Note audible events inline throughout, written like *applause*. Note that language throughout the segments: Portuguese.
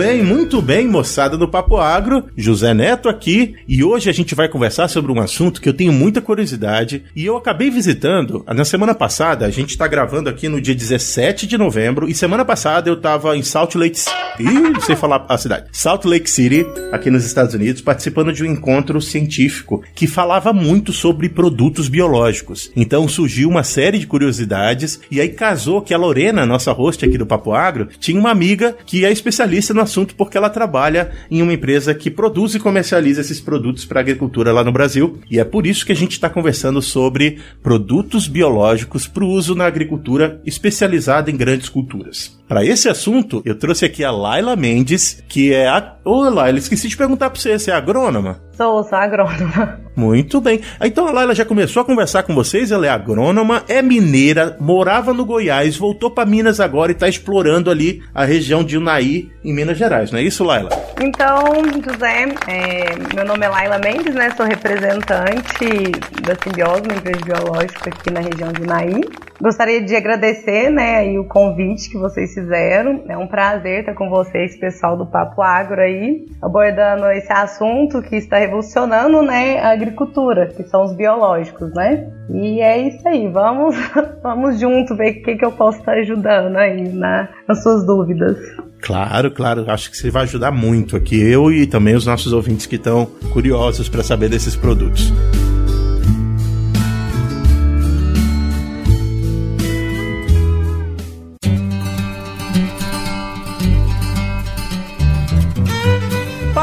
bem, muito bem, moçada do Papo Agro. José Neto aqui e hoje a gente vai conversar sobre um assunto que eu tenho muita curiosidade e eu acabei visitando na semana passada. A gente tá gravando aqui no dia 17 de novembro e semana passada eu tava em Salt Lake City. Ih, sei falar a cidade. Salt Lake City, aqui nos Estados Unidos, participando de um encontro científico que falava muito sobre produtos biológicos. Então surgiu uma série de curiosidades e aí casou que a Lorena, nossa host aqui do Papo Agro, tinha uma amiga que é especialista no assunto porque ela trabalha em uma empresa que produz e comercializa esses produtos para agricultura lá no Brasil. E é por isso que a gente está conversando sobre produtos biológicos para o uso na agricultura especializada em grandes culturas. Para esse assunto, eu trouxe aqui a Laila Mendes, que é a. Ô, Laila, esqueci de perguntar para você, você é agrônoma? Sou, sou agrônoma. *laughs* Muito bem. Então a Laila já começou a conversar com vocês, ela é agrônoma, é mineira, morava no Goiás, voltou para Minas agora e está explorando ali a região de Unaí, em Minas Gerais, não é isso, Laila? Então, José, é, meu nome é Laila Mendes, né? Sou representante da Simbiose, uma empresa biológica aqui na região de Unaí. Gostaria de agradecer, né, o convite que vocês fizeram. É um prazer estar com vocês, pessoal do Papo Agro aí, abordando esse assunto que está revolucionando, né, a agricultura, que são os biológicos, né? E é isso aí, vamos, *laughs* vamos junto ver o que, que eu posso estar ajudando aí na, nas suas dúvidas. Claro, claro, acho que você vai ajudar muito aqui, eu e também os nossos ouvintes que estão curiosos para saber desses produtos.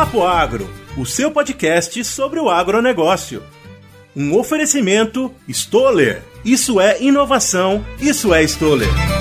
Papo Agro, o seu podcast sobre o agronegócio. Um oferecimento Stoller. Isso é inovação, isso é Stoller.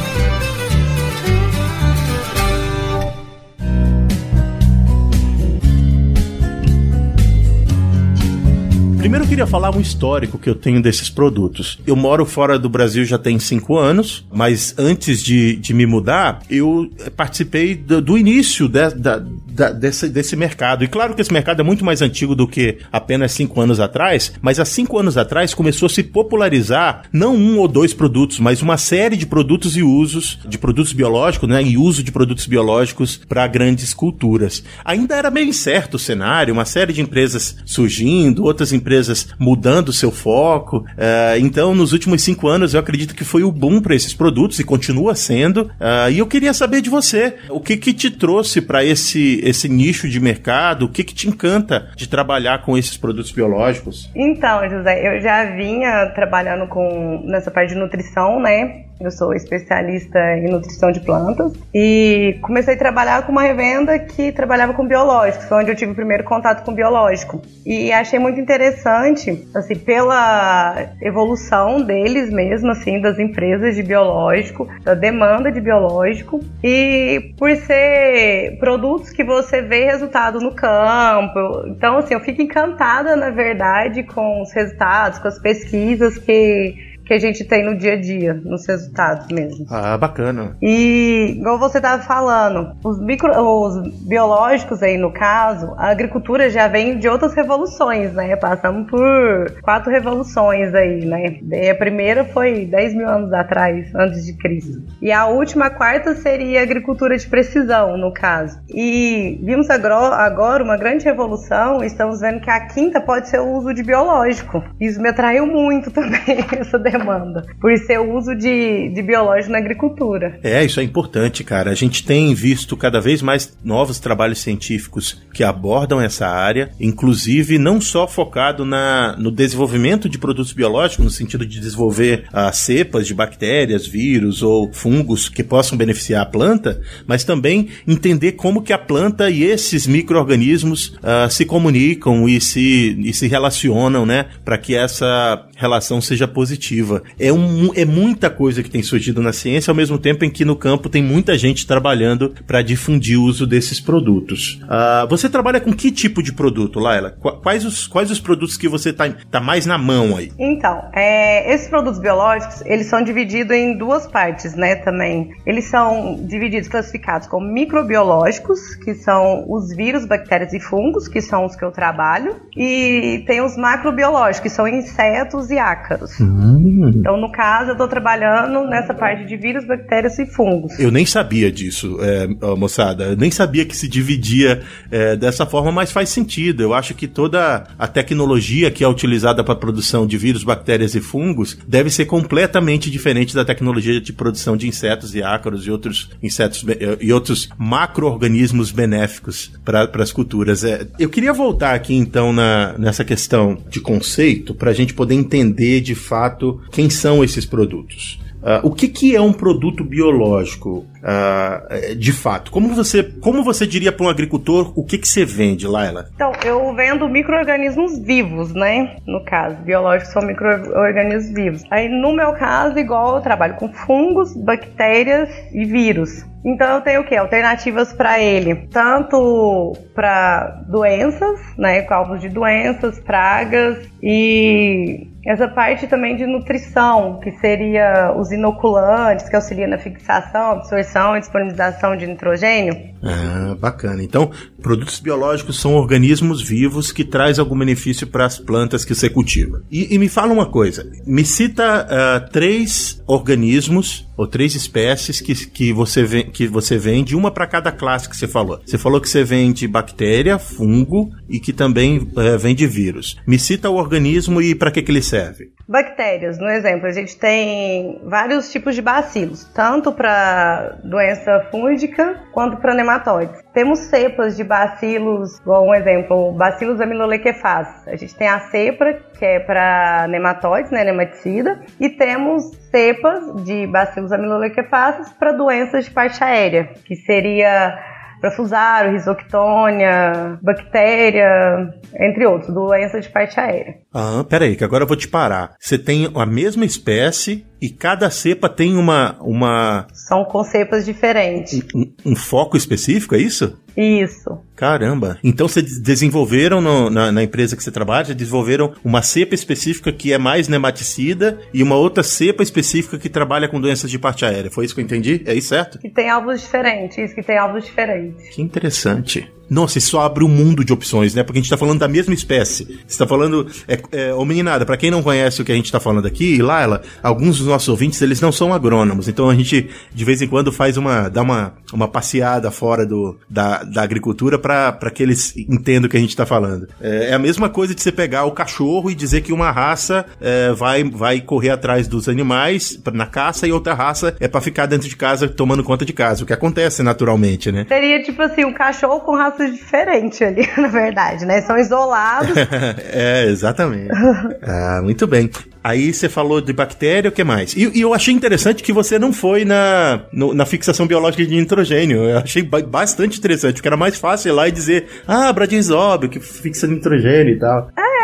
Eu queria falar um histórico que eu tenho desses produtos. Eu moro fora do Brasil já tem cinco anos, mas antes de, de me mudar, eu participei do, do início de, da, da, desse, desse mercado. E claro que esse mercado é muito mais antigo do que apenas cinco anos atrás, mas há cinco anos atrás começou a se popularizar não um ou dois produtos, mas uma série de produtos e usos de produtos biológicos, né? E uso de produtos biológicos para grandes culturas. Ainda era meio incerto o cenário, uma série de empresas surgindo, outras empresas mudando seu foco. Uh, então, nos últimos cinco anos, eu acredito que foi o boom para esses produtos e continua sendo. Uh, e eu queria saber de você, o que que te trouxe para esse, esse nicho de mercado? O que que te encanta de trabalhar com esses produtos biológicos? Então, José, eu já vinha trabalhando com nessa parte de nutrição, né? Eu sou especialista em nutrição de plantas e comecei a trabalhar com uma revenda que trabalhava com biológicos, onde eu tive o primeiro contato com biológico. E achei muito interessante, assim, pela evolução deles mesmo, assim, das empresas de biológico, da demanda de biológico e por ser produtos que você vê resultado no campo. Então, assim, eu fico encantada, na verdade, com os resultados, com as pesquisas que que a gente tem no dia a dia, nos resultados mesmo. Ah, bacana. E, igual você estava falando, os, micro, os biológicos aí, no caso, a agricultura já vem de outras revoluções, né? Passamos por quatro revoluções aí, né? E a primeira foi 10 mil anos atrás, antes de Cristo. E a última, a quarta, seria a agricultura de precisão, no caso. E vimos agora uma grande revolução, estamos vendo que a quinta pode ser o uso de biológico. Isso me atraiu muito *laughs* também, essa demanda, por ser o uso de, de biológico na agricultura. É, isso é importante, cara. A gente tem visto cada vez mais novos trabalhos científicos que abordam essa área, inclusive não só focado na, no desenvolvimento de produtos biológicos, no sentido de desenvolver ah, cepas de bactérias, vírus ou fungos que possam beneficiar a planta, mas também entender como que a planta e esses micro-organismos ah, se comunicam e se, e se relacionam, né, para que essa relação seja positiva. É, um, é muita coisa que tem surgido na ciência, ao mesmo tempo em que no campo tem muita gente trabalhando para difundir o uso desses produtos. Uh, você trabalha com que tipo de produto, Laila? Quais os, quais os produtos que você tá, tá mais na mão aí? Então, é, esses produtos biológicos, eles são divididos em duas partes, né, também. Eles são divididos, classificados como microbiológicos, que são os vírus, bactérias e fungos, que são os que eu trabalho, e tem os macrobiológicos, que são insetos e ácaros. Hum. Hum. Então, no caso, eu estou trabalhando nessa parte de vírus, bactérias e fungos. Eu nem sabia disso, é, moçada. Eu nem sabia que se dividia é, dessa forma, mas faz sentido. Eu acho que toda a tecnologia que é utilizada para a produção de vírus, bactérias e fungos deve ser completamente diferente da tecnologia de produção de insetos e ácaros e outros insetos e outros macro-organismos benéficos para as culturas. É, eu queria voltar aqui então na, nessa questão de conceito para a gente poder entender de fato quem são esses produtos. Uh, o que, que é um produto biológico, uh, de fato? Como você, como você diria para um agricultor o que, que você vende, Laila? Então, eu vendo micro-organismos vivos, né? No caso, biológicos são micro-organismos vivos. Aí, no meu caso, igual eu trabalho com fungos, bactérias e vírus. Então eu tenho o que? Alternativas para ele, tanto para doenças, né, alvos de doenças, pragas e essa parte também de nutrição, que seria os inoculantes, que auxiliam na fixação, absorção e disponibilização de nitrogênio. Ah, bacana. Então, produtos biológicos são organismos vivos que trazem algum benefício para as plantas que você cultiva. E, e, me fala uma coisa, me cita uh, três organismos ou três espécies que, que, você, que você vende, uma para cada classe que você falou. Você falou que você vende bactéria, fungo e que também uh, vende vírus. Me cita o organismo e para que, que ele serve. Bactérias, no exemplo, a gente tem vários tipos de bacilos, tanto para doença fúngica quanto para nematóides. Temos cepas de bacilos, igual um exemplo, bacilos amilolequefaz. A gente tem a cepa, que é para nematóides, né, nematicida, e temos cepas de bacilos amilolequefazes para doenças de parte aérea, que seria profusário, risoctônia, bactéria, entre outros, doenças de parte aérea. Ah, peraí, que agora eu vou te parar. Você tem a mesma espécie e cada cepa tem uma. uma... São com cepas diferentes. Um, um foco específico, é isso? Isso. Caramba. Então vocês desenvolveram no, na, na, empresa que você trabalha, desenvolveram uma cepa específica que é mais nematicida e uma outra cepa específica que trabalha com doenças de parte aérea. Foi isso que eu entendi? É isso certo? Que tem alvos diferentes, isso que tem alvos diferentes. Que interessante. Nossa, isso abre um mundo de opções, né? Porque a gente tá falando da mesma espécie. Você tá falando. É, é, ô meninada, pra quem não conhece o que a gente tá falando aqui, Laila, alguns dos nossos ouvintes, eles não são agrônomos. Então a gente, de vez em quando, faz uma. dá uma, uma passeada fora do, da, da agricultura para que eles entendam o que a gente tá falando. É, é, a mesma coisa de você pegar o cachorro e dizer que uma raça é, vai, vai correr atrás dos animais na caça e outra raça é para ficar dentro de casa tomando conta de casa. O que acontece naturalmente, né? Seria tipo assim, um cachorro com raça raças diferentes ali, *laughs* na verdade, né? São isolados. *laughs* é, exatamente. *laughs* ah, muito bem. Aí você falou de bactéria, o que mais? E, e, eu achei interessante que você não foi na, no, na fixação biológica de nitrogênio. Eu achei bastante interessante, porque era mais fácil ir lá e dizer, ah, Bradinzóbio, que fixa nitrogênio e tal. É,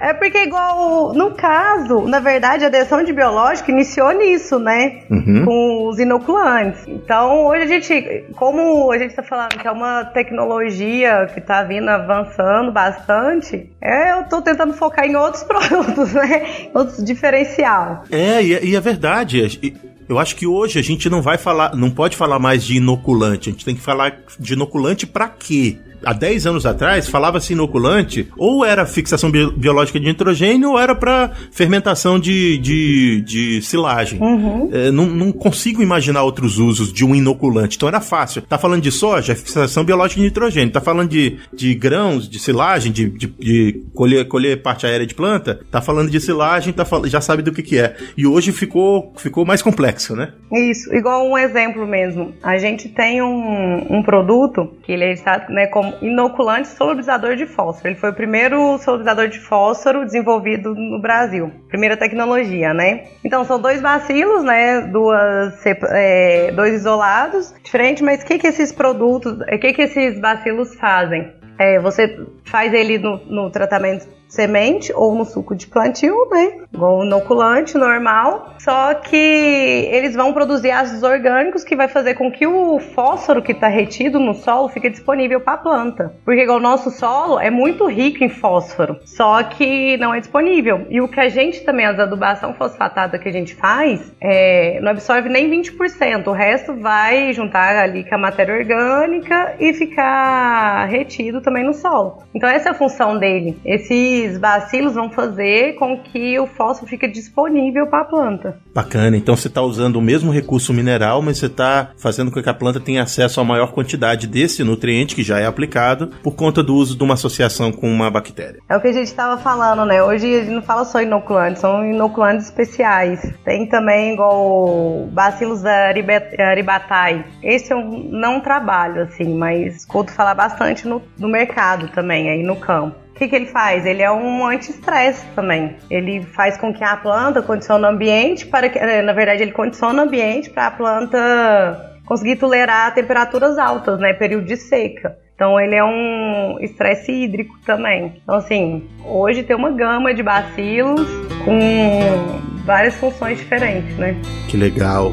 é porque, igual, no caso, na verdade, a adesão de biológico iniciou nisso, né? Uhum. Com os inoculantes. Então, hoje a gente, como a gente está falando que é uma tecnologia que está vindo avançando bastante, é, eu estou tentando focar em outros *laughs* produtos, né? Outros diferencial. É, e é, e é verdade. Eu acho que hoje a gente não vai falar, não pode falar mais de inoculante. A gente tem que falar de inoculante para quê? Há 10 anos atrás, falava-se inoculante, ou era fixação bi biológica de nitrogênio, ou era para fermentação de, de, de silagem. Uhum. É, não, não, consigo imaginar outros usos de um inoculante. Então era fácil. Tá falando de soja, fixação biológica de nitrogênio. Tá falando de, de grãos, de silagem, de, de, de colher, colher parte aérea de planta. Tá falando de silagem, tá, já sabe do que, que é. E hoje ficou, ficou mais complexo, né? Isso. Igual um exemplo mesmo. A gente tem um, um produto que ele está né, como inoculante solubilizador de fósforo. Ele foi o primeiro solubilizador de fósforo desenvolvido no Brasil. Primeira tecnologia, né? Então, são dois bacilos, né? Duas, é, dois isolados, diferentes, mas o que, que esses produtos, o que, que esses bacilos fazem? É, você faz ele no, no tratamento semente ou no suco de plantio, né? Igual inoculante normal. Só que eles vão produzir ácidos orgânicos que vai fazer com que o fósforo que está retido no solo fique disponível para a planta. Porque o nosso solo é muito rico em fósforo, só que não é disponível. E o que a gente também, as adubação fosfatada que a gente faz, é, não absorve nem 20%. O resto vai juntar ali com a matéria orgânica e ficar retido também no solo. Então essa é a função dele. Esses bacilos vão fazer com que o fósforo fique disponível para a planta. Bacana. Então você está usando o mesmo recurso mineral, mas você está fazendo com que a planta tenha acesso a maior quantidade desse nutriente que já é aplicado por conta do uso de uma associação com uma bactéria. É o que a gente estava falando, né? Hoje a gente não fala só inoculantes, são inoculantes especiais. Tem também igual bacilos da Aribatai. Esse eu não trabalho assim, mas escuto falar bastante no, no mercado também, aí no campo. Que, que ele faz? Ele é um anti-estresse também. Ele faz com que a planta condicione o ambiente para que, eh, na verdade, ele condiciona o ambiente para a planta conseguir tolerar temperaturas altas, né? Período de seca. Então ele é um estresse hídrico também. Então assim, hoje tem uma gama de bacilos com várias funções diferentes, né? Que legal.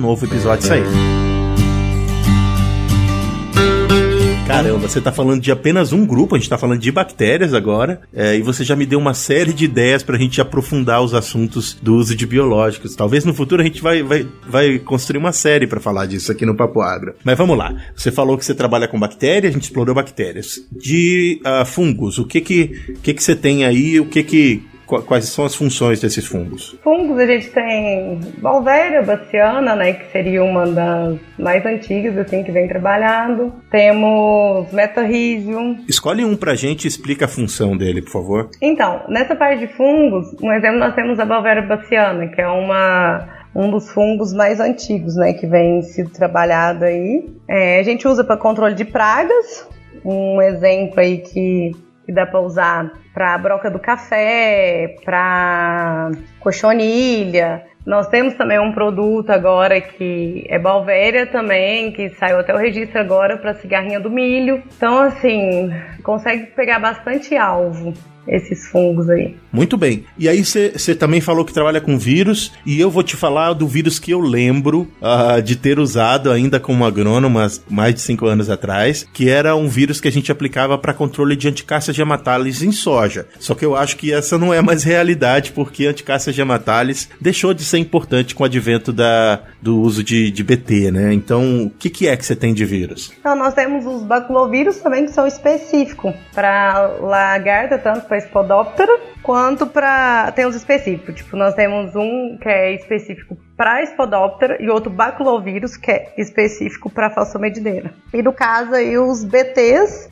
novo episódio sair. Caramba, você está falando de apenas um grupo, a gente está falando de bactérias agora, é, e você já me deu uma série de ideias para a gente aprofundar os assuntos do uso de biológicos. Talvez no futuro a gente vai, vai, vai construir uma série para falar disso aqui no Papo Agro. Mas vamos lá. Você falou que você trabalha com bactérias, a gente explorou bactérias. De uh, fungos, o que que, que que você tem aí, o que que quais são as funções desses fungos? Fungos a gente tem Valvéria baciana, né, que seria uma das mais antigas, assim, que vem trabalhando. Temos Metarrhizium. Escolhe um pra gente e explica a função dele, por favor. Então, nessa parte de fungos, um exemplo nós temos a Valvéria baciana, que é uma um dos fungos mais antigos, né, que vem sido trabalhado aí. É, a gente usa para controle de pragas. Um exemplo aí que que dá para usar para broca do café, para cochonilha. Nós temos também um produto agora que é Balvéria também, que saiu até o registro agora para cigarrinha do milho. Então, assim, consegue pegar bastante alvo esses fungos aí. Muito bem. E aí você também falou que trabalha com vírus, e eu vou te falar do vírus que eu lembro uh, de ter usado ainda como agrônomo mais de cinco anos atrás, que era um vírus que a gente aplicava para controle de anticáceas gematalis em soja. Só que eu acho que essa não é mais realidade, porque anticáceas gematalis deixou de ser importante com o advento da, do uso de, de BT, né? Então, o que, que é que você tem de vírus? Então, nós temos os baculovírus também que são específicos para lagarta, tanto para Spodoptera, quanto para. Tem os específicos. Tipo, nós temos um que é específico para Spodoptera e outro baculovírus, que é específico para falsomedideira. E no caso aí os BTs,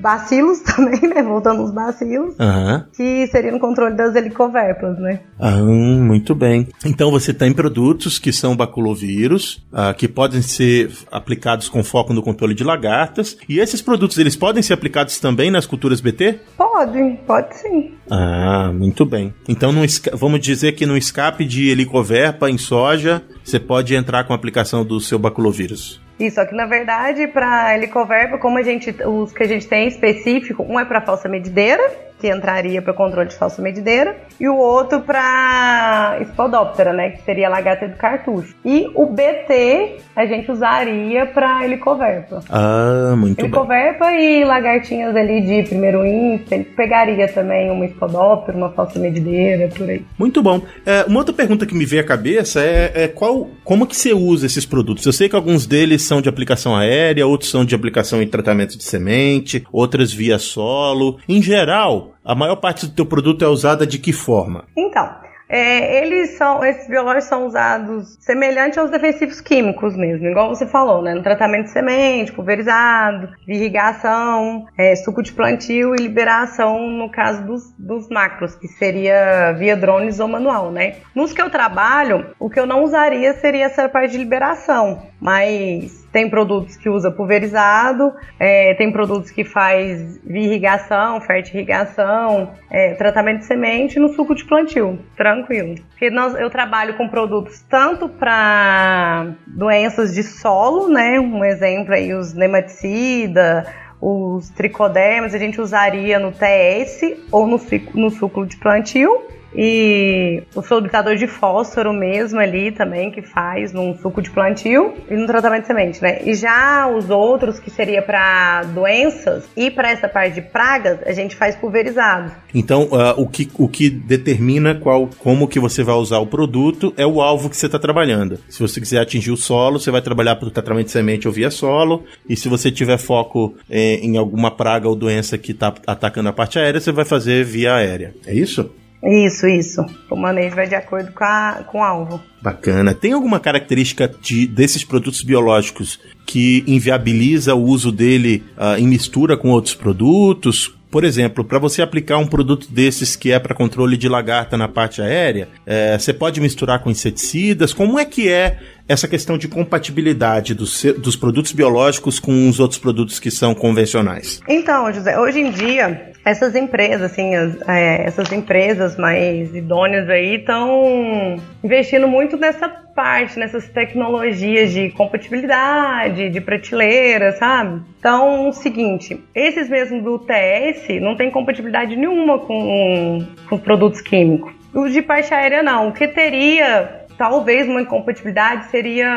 bacilos *laughs* também, né? Voltando aos bacilos, uhum. que seria no controle das helicoverpas, né? Ah, muito bem. Então você tem produtos que são baculovírus, uh, que podem ser aplicados com foco no controle de lagartas. E esses produtos, eles podem ser aplicados também nas culturas BT? Pode, pode sim. Ah, muito bem. Então vamos dizer que no escape de helicoverpa em soja, você pode entrar com a aplicação do seu baculovírus. Isso, aqui na verdade, para helicoverpa, como a gente, os que a gente tem específico, um é para falsa medideira, que entraria para controle de falsa medideira, e o outro para Spodoptera, né, que seria a lagarta do cartucho. E o BT a gente usaria para helicoverpa. Ah, muito helicoverpa bem. e lagartinhas ali de primeiro índice, ele pegaria também uma Spodoptera, uma falsa medideira, por aí. Muito bom. É, uma outra pergunta que me veio à cabeça é, é qual, como que você usa esses produtos? Eu sei que alguns deles são de aplicação aérea, outros são de aplicação em tratamento de semente, outras via solo. Em geral, a maior parte do teu produto é usada de que forma? Então, é, eles são, esses biológicos são usados semelhante aos defensivos químicos mesmo, igual você falou, né? No tratamento de semente, pulverizado, irrigação, é, suco de plantio e liberação no caso dos, dos macros, que seria via drones ou manual, né? Nos que eu trabalho, o que eu não usaria seria essa parte de liberação, Mas tem produtos que usa pulverizado, é, tem produtos que faz irrigação, fertirrigação, é, tratamento de semente no suco de plantio, tranquilo. Porque nós, eu trabalho com produtos tanto para doenças de solo, né? Um exemplo aí, os nematicida, os tricodermas, a gente usaria no TS ou no, no suco de plantio e o solubilizador de fósforo mesmo ali também, que faz num suco de plantio e no tratamento de semente, né? E já os outros, que seria para doenças e para essa parte de pragas, a gente faz pulverizado. Então, uh, o, que, o que determina qual, como que você vai usar o produto é o alvo que você está trabalhando. Se você quiser atingir o solo, você vai trabalhar para o tratamento de semente ou via solo. E se você tiver foco eh, em alguma praga ou doença que está atacando a parte aérea, você vai fazer via aérea. É isso? Isso, isso. O manejo vai de acordo com, a, com o alvo. Bacana. Tem alguma característica de, desses produtos biológicos que inviabiliza o uso dele uh, em mistura com outros produtos? Por exemplo, para você aplicar um produto desses que é para controle de lagarta na parte aérea, é, você pode misturar com inseticidas? Como é que é essa questão de compatibilidade dos, dos produtos biológicos com os outros produtos que são convencionais? Então, José, hoje em dia essas empresas, assim, as, é, essas empresas mais idôneas aí estão investindo muito nessa parte, nessas tecnologias de compatibilidade, de prateleira, sabe? Então, o seguinte, esses mesmos do TS não tem compatibilidade nenhuma com, com produtos químicos. Os de parte aérea não. O que teria talvez uma incompatibilidade seria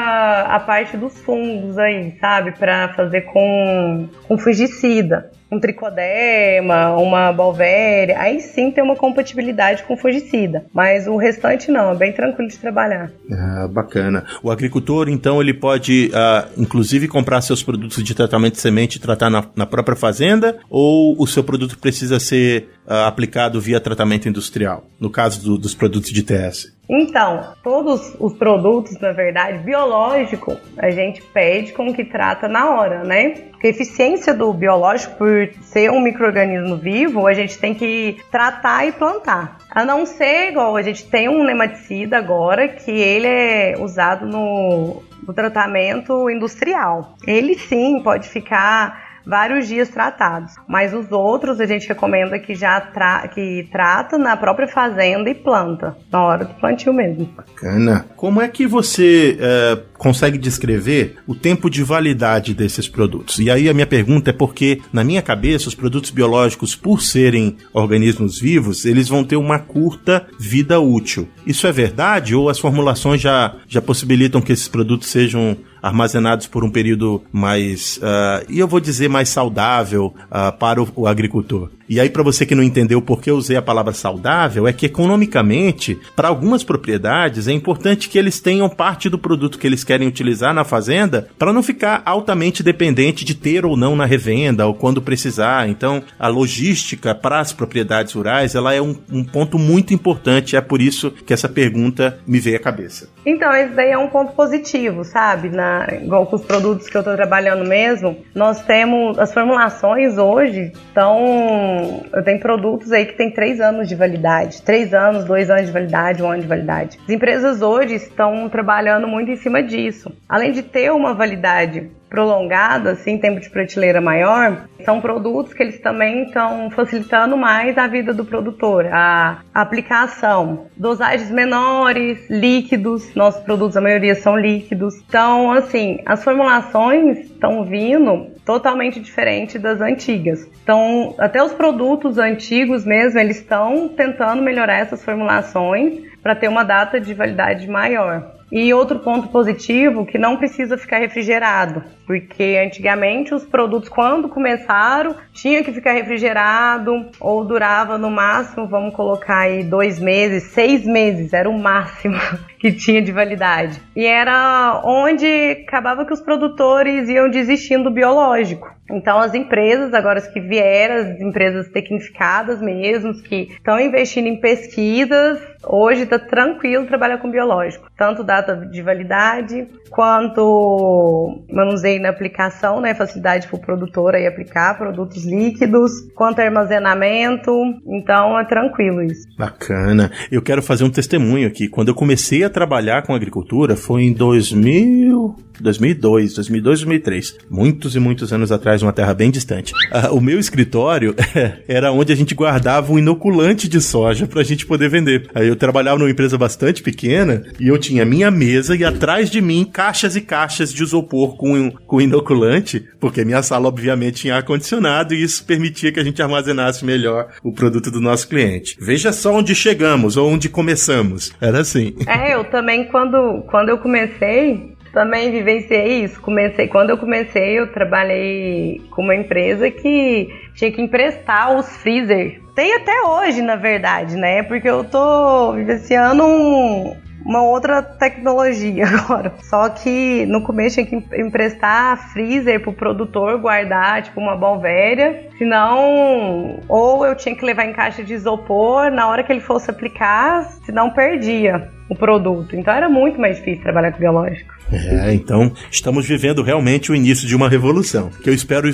a parte dos fungos aí, sabe? Para fazer com, com fungicida um tricoderma, uma bolvéria, aí sim tem uma compatibilidade com fungicida. Mas o restante não, é bem tranquilo de trabalhar. Ah, bacana. O agricultor, então, ele pode, uh, inclusive, comprar seus produtos de tratamento de semente e tratar na, na própria fazenda? Ou o seu produto precisa ser aplicado via tratamento industrial, no caso do, dos produtos de TS? Então, todos os produtos, na verdade, biológico, a gente pede com que trata na hora, né? Porque a eficiência do biológico, por ser um microorganismo vivo, a gente tem que tratar e plantar. A não ser igual, a gente tem um nematicida agora que ele é usado no, no tratamento industrial. Ele sim pode ficar vários dias tratados. Mas os outros a gente recomenda que já tra que trata na própria fazenda e planta, na hora do plantio mesmo. Bacana. Como é que você é, consegue descrever o tempo de validade desses produtos? E aí a minha pergunta é porque, na minha cabeça, os produtos biológicos, por serem organismos vivos, eles vão ter uma curta vida útil. Isso é verdade? Ou as formulações já, já possibilitam que esses produtos sejam armazenados por um período mais, uh, e eu vou dizer mais saudável uh, para o, o agricultor. E aí, para você que não entendeu por que eu usei a palavra saudável, é que economicamente, para algumas propriedades, é importante que eles tenham parte do produto que eles querem utilizar na fazenda para não ficar altamente dependente de ter ou não na revenda ou quando precisar. Então, a logística para as propriedades rurais ela é um, um ponto muito importante. É por isso que essa pergunta me veio à cabeça. Então, esse daí é um ponto positivo, sabe? Na, igual com os produtos que eu estou trabalhando mesmo, nós temos as formulações hoje estão eu tenho produtos aí que tem três anos de validade, três anos, dois anos de validade, um ano de validade. As empresas hoje estão trabalhando muito em cima disso. Além de ter uma validade prolongada, assim, tempo de prateleira maior, são produtos que eles também estão facilitando mais a vida do produtor, a aplicação, dosagens menores, líquidos, nossos produtos a maioria são líquidos. Então, assim, as formulações estão vindo totalmente diferente das antigas. Então, até os produtos antigos mesmo, eles estão tentando melhorar essas formulações para ter uma data de validade maior. E outro ponto positivo que não precisa ficar refrigerado, porque antigamente os produtos quando começaram tinha que ficar refrigerado ou durava no máximo, vamos colocar aí dois meses, seis meses era o máximo *laughs* que tinha de validade. E era onde acabava que os produtores iam desistindo do biológico. Então as empresas agora que vieram, as empresas tecnificadas mesmo, que estão investindo em pesquisas, hoje está tranquilo trabalhar com biológico, tanto data de validade quanto manuseio na aplicação, né, facilidade para o produtor aí aplicar produtos líquidos, quanto armazenamento, então é tranquilo isso. Bacana. Eu quero fazer um testemunho aqui. Quando eu comecei a trabalhar com agricultura foi em 2000 2002, 2002, 2003. Muitos e muitos anos atrás, uma terra bem distante. Uh, o meu escritório *laughs* era onde a gente guardava um inoculante de soja pra gente poder vender. Aí eu trabalhava numa empresa bastante pequena e eu tinha minha mesa e atrás de mim caixas e caixas de isopor com, com inoculante, porque minha sala obviamente tinha ar-condicionado e isso permitia que a gente armazenasse melhor o produto do nosso cliente. Veja só onde chegamos ou onde começamos. Era assim. É, eu também quando, quando eu comecei, também vivenciei isso. Comecei, quando eu comecei, eu trabalhei com uma empresa que tinha que emprestar os freezer. Tem até hoje, na verdade, né? Porque eu tô vivenciando um, uma outra tecnologia *laughs* agora. Só que no começo tinha que emprestar freezer pro produtor guardar, tipo, uma velha. Senão, ou eu tinha que levar em caixa de isopor na hora que ele fosse aplicar, senão perdia o produto. Então era muito mais difícil trabalhar com biológico. É, então estamos vivendo realmente o início de uma revolução. Que eu espero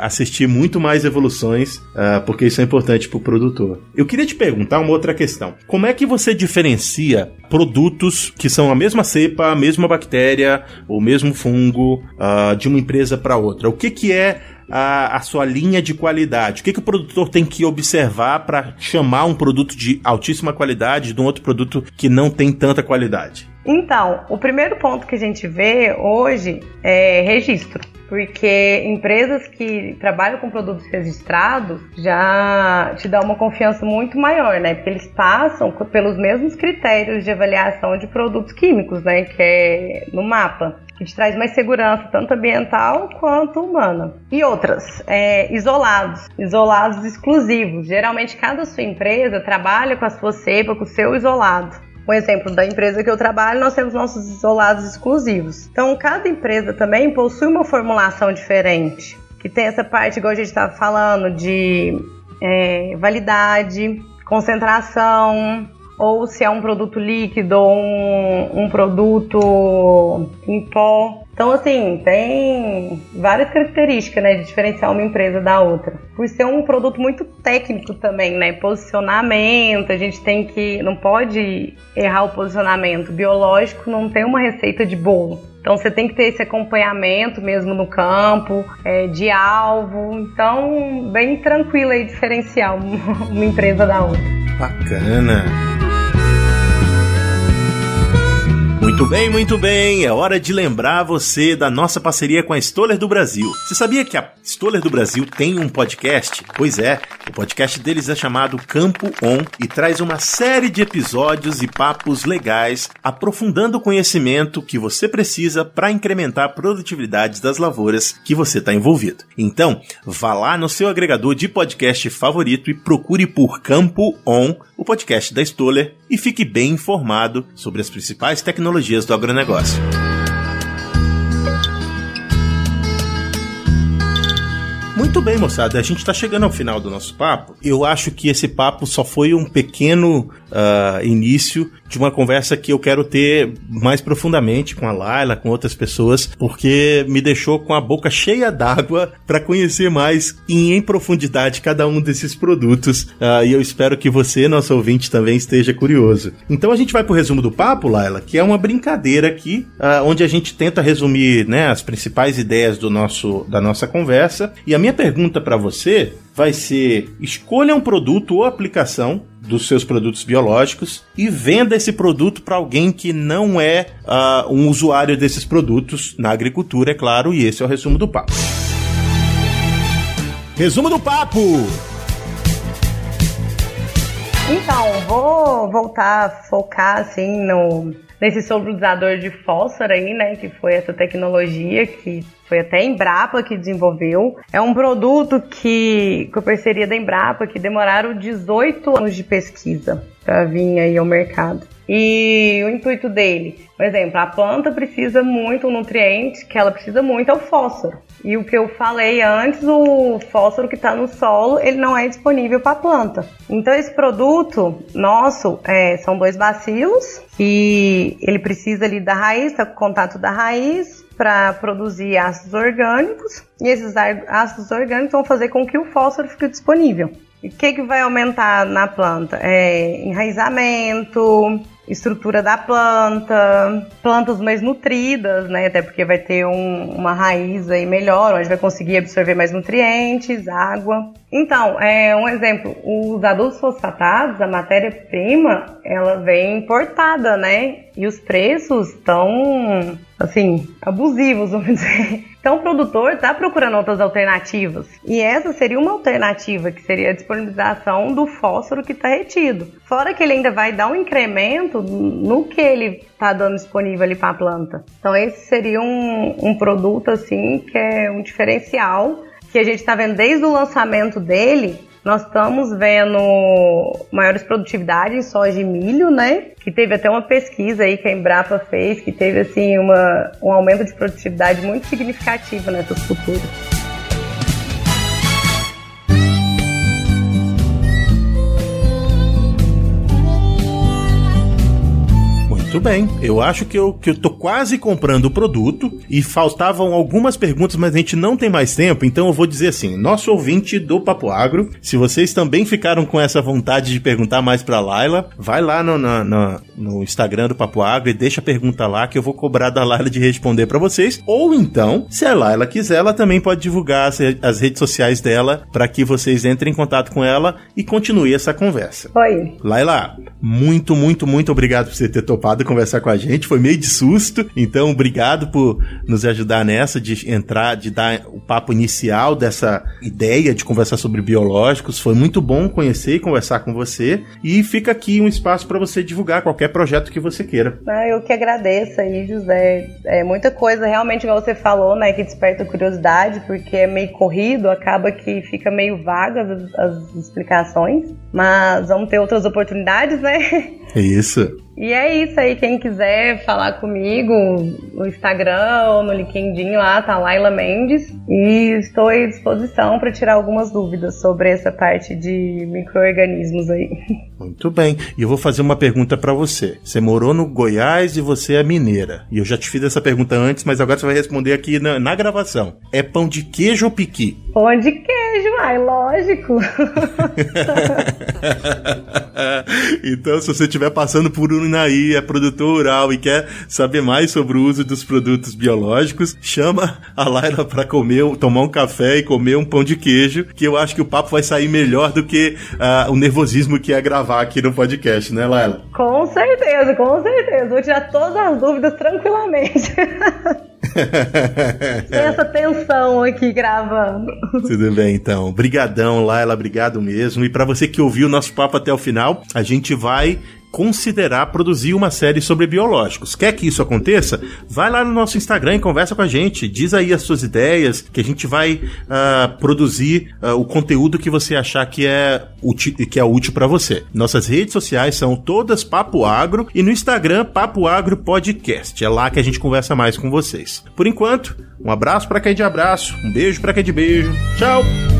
assistir muito mais evoluções, uh, porque isso é importante para o produtor. Eu queria te perguntar uma outra questão. Como é que você diferencia produtos que são a mesma cepa, a mesma bactéria, o mesmo fungo, uh, de uma empresa para outra? O que, que é a, a, sua linha de qualidade? O que, que o produtor tem que observar para chamar um produto de altíssima qualidade de um outro produto que não tem tanta qualidade? Então, o primeiro ponto que a gente vê hoje é registro, porque empresas que trabalham com produtos registrados já te dá uma confiança muito maior, né? Porque eles passam pelos mesmos critérios de avaliação de produtos químicos, né? Que é no mapa que te traz mais segurança, tanto ambiental quanto humana. E outras, é, isolados, isolados exclusivos. Geralmente, cada sua empresa trabalha com a sua cepa, com o seu isolado. Um exemplo da empresa que eu trabalho, nós temos nossos isolados exclusivos. Então, cada empresa também possui uma formulação diferente, que tem essa parte, igual a gente estava falando, de é, validade, concentração, ou se é um produto líquido ou um, um produto em pó. Então, assim, tem várias características, né, de diferenciar uma empresa da outra. Por ser um produto muito técnico também, né, posicionamento, a gente tem que, não pode errar o posicionamento. Biológico não tem uma receita de bolo. Então você tem que ter esse acompanhamento mesmo no campo, é, de alvo. Então, bem tranquilo aí diferenciar *laughs* uma empresa da outra. Bacana. Muito bem, muito bem. É hora de lembrar você da nossa parceria com a Stoller do Brasil. Você sabia que a Stoller do Brasil tem um podcast? Pois é, o podcast deles é chamado Campo On e traz uma série de episódios e papos legais, aprofundando o conhecimento que você precisa para incrementar a produtividade das lavouras que você está envolvido. Então, vá lá no seu agregador de podcast favorito e procure por Campo On, o podcast da Stoller, e fique bem informado sobre as principais tecnologias do agronegócio. Muito bem, moçada. A gente está chegando ao final do nosso papo. Eu acho que esse papo só foi um pequeno uh, início de uma conversa que eu quero ter mais profundamente com a Laila, com outras pessoas, porque me deixou com a boca cheia d'água para conhecer mais e em profundidade cada um desses produtos. Uh, e eu espero que você, nosso ouvinte, também esteja curioso. Então a gente vai pro resumo do papo, Laila, que é uma brincadeira aqui, uh, onde a gente tenta resumir né, as principais ideias do nosso, da nossa conversa. E a minha pergunta para você vai ser: escolha um produto ou aplicação dos seus produtos biológicos e venda esse produto para alguém que não é uh, um usuário desses produtos na agricultura, é claro, e esse é o resumo do papo. Resumo do papo! Então, vou voltar a focar assim no nesse solubilizador de fósforo aí, né, que foi essa tecnologia que foi até a Embrapa que desenvolveu. É um produto que, com a parceria da Embrapa, que demoraram 18 anos de pesquisa para vir aí ao mercado. E o intuito dele, por exemplo, a planta precisa muito, um nutriente que ela precisa muito é o fósforo. E o que eu falei antes, o fósforo que está no solo, ele não é disponível para a planta. Então esse produto nosso é, são dois bacilos e ele precisa ali da raiz, tá com contato da raiz para produzir ácidos orgânicos e esses ácidos orgânicos vão fazer com que o fósforo fique disponível. E o que, que vai aumentar na planta? É enraizamento, estrutura da planta, plantas mais nutridas, né? Até porque vai ter um, uma raiz aí melhor, onde vai conseguir absorver mais nutrientes, água. Então, é um exemplo, os adultos fosfatados, a matéria-prima, ela vem importada, né? E os preços estão, assim, abusivos, *laughs* vamos dizer. Então o produtor está procurando outras alternativas. E essa seria uma alternativa, que seria a disponibilização do fósforo que está retido. Fora que ele ainda vai dar um incremento no que ele está dando disponível ali para a planta. Então esse seria um, um produto assim que é um diferencial que a gente está vendo desde o lançamento dele nós estamos vendo maiores produtividades em soja e milho, né? Que teve até uma pesquisa aí que a Embrapa fez, que teve assim uma, um aumento de produtividade muito significativo nessas culturas. Muito bem. Eu acho que eu, que eu tô quase comprando o produto e faltavam algumas perguntas, mas a gente não tem mais tempo, então eu vou dizer assim: nosso ouvinte do Papo Agro, se vocês também ficaram com essa vontade de perguntar mais pra Laila, vai lá no, no, no, no Instagram do Papo Agro e deixa a pergunta lá que eu vou cobrar da Laila de responder para vocês. Ou então, se a Laila quiser, ela também pode divulgar as, as redes sociais dela para que vocês entrem em contato com ela e continue essa conversa. Oi. Laila, muito, muito, muito obrigado por você ter topado conversar com a gente, foi meio de susto. Então, obrigado por nos ajudar nessa, de entrar, de dar o papo inicial dessa ideia de conversar sobre biológicos. Foi muito bom conhecer e conversar com você. E fica aqui um espaço para você divulgar qualquer projeto que você queira. Ah, eu que agradeço aí, José. É muita coisa, realmente, como você falou, né, que desperta curiosidade, porque é meio corrido, acaba que fica meio vaga as, as explicações. Mas vamos ter outras oportunidades, né? *laughs* Isso. E é isso aí, quem quiser falar comigo no Instagram ou no LinkedIn lá, tá Laila Mendes. E estou à disposição para tirar algumas dúvidas sobre essa parte de micro-organismos aí. *laughs* Muito bem. E eu vou fazer uma pergunta para você. Você morou no Goiás e você é mineira. E eu já te fiz essa pergunta antes, mas agora você vai responder aqui na, na gravação. É pão de queijo ou piqui? Pão de queijo, ai, lógico. *laughs* *laughs* então, se você estiver passando por Unaí, é produtor rural e quer saber mais sobre o uso dos produtos biológicos, chama a Laila para comer, tomar um café e comer um pão de queijo, que eu acho que o papo vai sair melhor do que uh, o nervosismo que é gravar aqui no podcast, né, Laila? Com certeza, com certeza. Vou tirar todas as dúvidas tranquilamente. *laughs* Tem essa tensão aqui gravando. Tudo bem, então. Brigadão, Laila, obrigado mesmo. E para você que ouviu o nosso papo até o final, a gente vai considerar produzir uma série sobre biológicos. Quer que isso aconteça? Vai lá no nosso Instagram e conversa com a gente. Diz aí as suas ideias, que a gente vai uh, produzir uh, o conteúdo que você achar que é útil, que é útil para você. Nossas redes sociais são todas Papo Agro e no Instagram Papo Agro Podcast. É lá que a gente conversa mais com vocês. Por enquanto, um abraço para quem é de abraço, um beijo para quem é de beijo. Tchau.